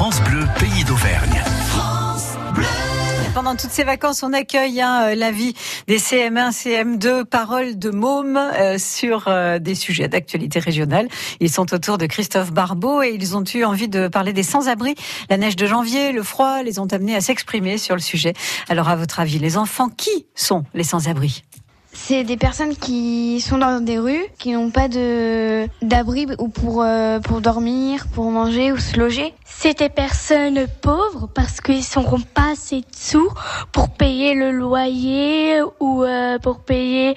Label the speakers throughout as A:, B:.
A: France Bleu, pays d'Auvergne.
B: Pendant toutes ces vacances, on accueille hein, la vie des CM1, CM2, paroles de mômes euh, sur euh, des sujets d'actualité régionale. Ils sont autour de Christophe Barbeau et ils ont eu envie de parler des sans-abri. La neige de janvier, le froid les ont amenés à s'exprimer sur le sujet. Alors, à votre avis, les enfants, qui sont les sans-abri?
C: C'est des personnes qui sont dans des rues, qui n'ont pas de d'abri ou pour euh, pour dormir, pour manger ou se loger.
D: C'est des personnes pauvres parce qu'ils n'auront pas assez de sous pour payer le loyer ou euh, pour payer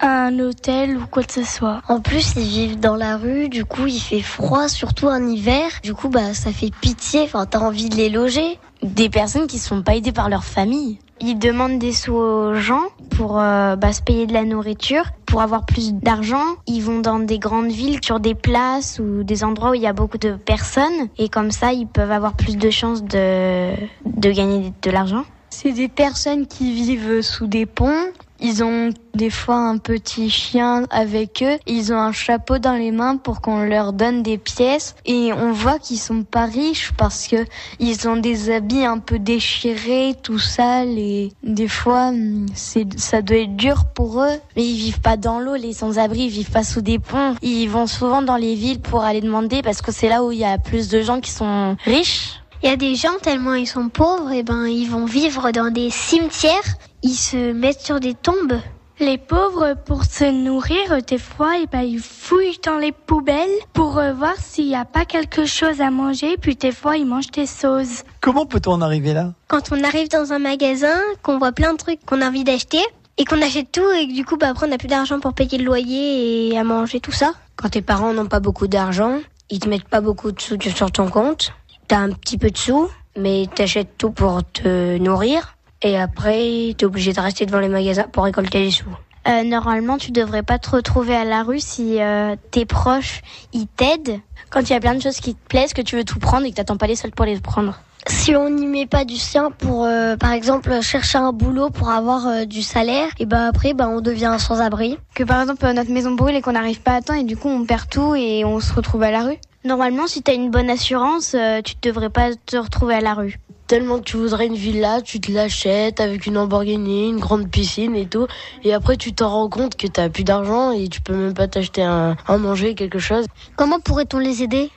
D: un hôtel ou quoi que ce soit.
E: En plus, ils vivent dans la rue, du coup, il fait froid, surtout en hiver. Du coup, bah ça fait pitié. Enfin, t'as envie de les loger.
F: Des personnes qui sont pas aidées par leur famille.
C: Ils demandent des sous aux gens pour euh, bah, se payer de la nourriture. Pour avoir plus d'argent, ils vont dans des grandes villes, sur des places ou des endroits où il y a beaucoup de personnes. Et comme ça, ils peuvent avoir plus de chances de, de gagner de l'argent.
D: C'est des personnes qui vivent sous des ponts
C: ils ont des fois un petit chien avec eux. Ils ont un chapeau dans les mains pour qu'on leur donne des pièces. Et on voit qu'ils sont pas riches parce que ils ont des habits un peu déchirés, tout sale. Et des fois, c'est, ça doit être dur pour eux.
F: Mais ils vivent pas dans l'eau, les sans-abri. Ils vivent pas sous des ponts. Ils vont souvent dans les villes pour aller demander parce que c'est là où il y a plus de gens qui sont riches.
E: Il y a des gens tellement ils sont pauvres, et ben ils vont vivre dans des cimetières ils se mettent sur des tombes.
D: Les pauvres, pour se nourrir, des fois, eh ben, ils fouillent dans les poubelles pour euh, voir s'il n'y a pas quelque chose à manger, puis des fois, ils mangent des sauces.
G: Comment peut-on en arriver là?
E: Quand on arrive dans un magasin, qu'on voit plein de trucs qu'on a envie d'acheter, et qu'on achète tout, et que du coup, bah, après, on n'a plus d'argent pour payer le loyer et à manger tout ça.
F: Quand tes parents n'ont pas beaucoup d'argent, ils te mettent pas beaucoup de sous sur ton compte, t'as un petit peu de sous, mais t'achètes tout pour te nourrir. Et après, tu es obligé de rester devant les magasins pour récolter les sous.
C: Euh, normalement, tu devrais pas te retrouver à la rue si euh, tes proches ils t'aident.
F: Quand il y a plein de choses qui te plaisent, que tu veux tout prendre et que t'attends pas les seuls pour les prendre.
E: Si on n'y met pas du sien pour, euh, par exemple, chercher un boulot pour avoir euh, du salaire, et ben après, ben on devient sans-abri.
C: Que par exemple notre maison brûle et qu'on n'arrive pas à temps et du coup on perd tout et on se retrouve à la rue. Normalement, si tu as une bonne assurance, tu ne devrais pas te retrouver à la rue
F: tellement que tu voudrais une villa, tu te l'achètes avec une Lamborghini, une grande piscine et tout. Et après, tu t'en rends compte que t'as plus d'argent et tu peux même pas t'acheter un, manger, quelque chose.
E: Comment pourrait-on les aider?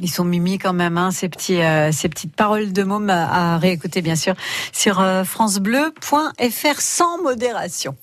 B: Ils sont mimi quand même, hein, ces, petits, euh, ces petites paroles de môme à, réécouter bien sûr sur euh, francebleu.fr sans modération.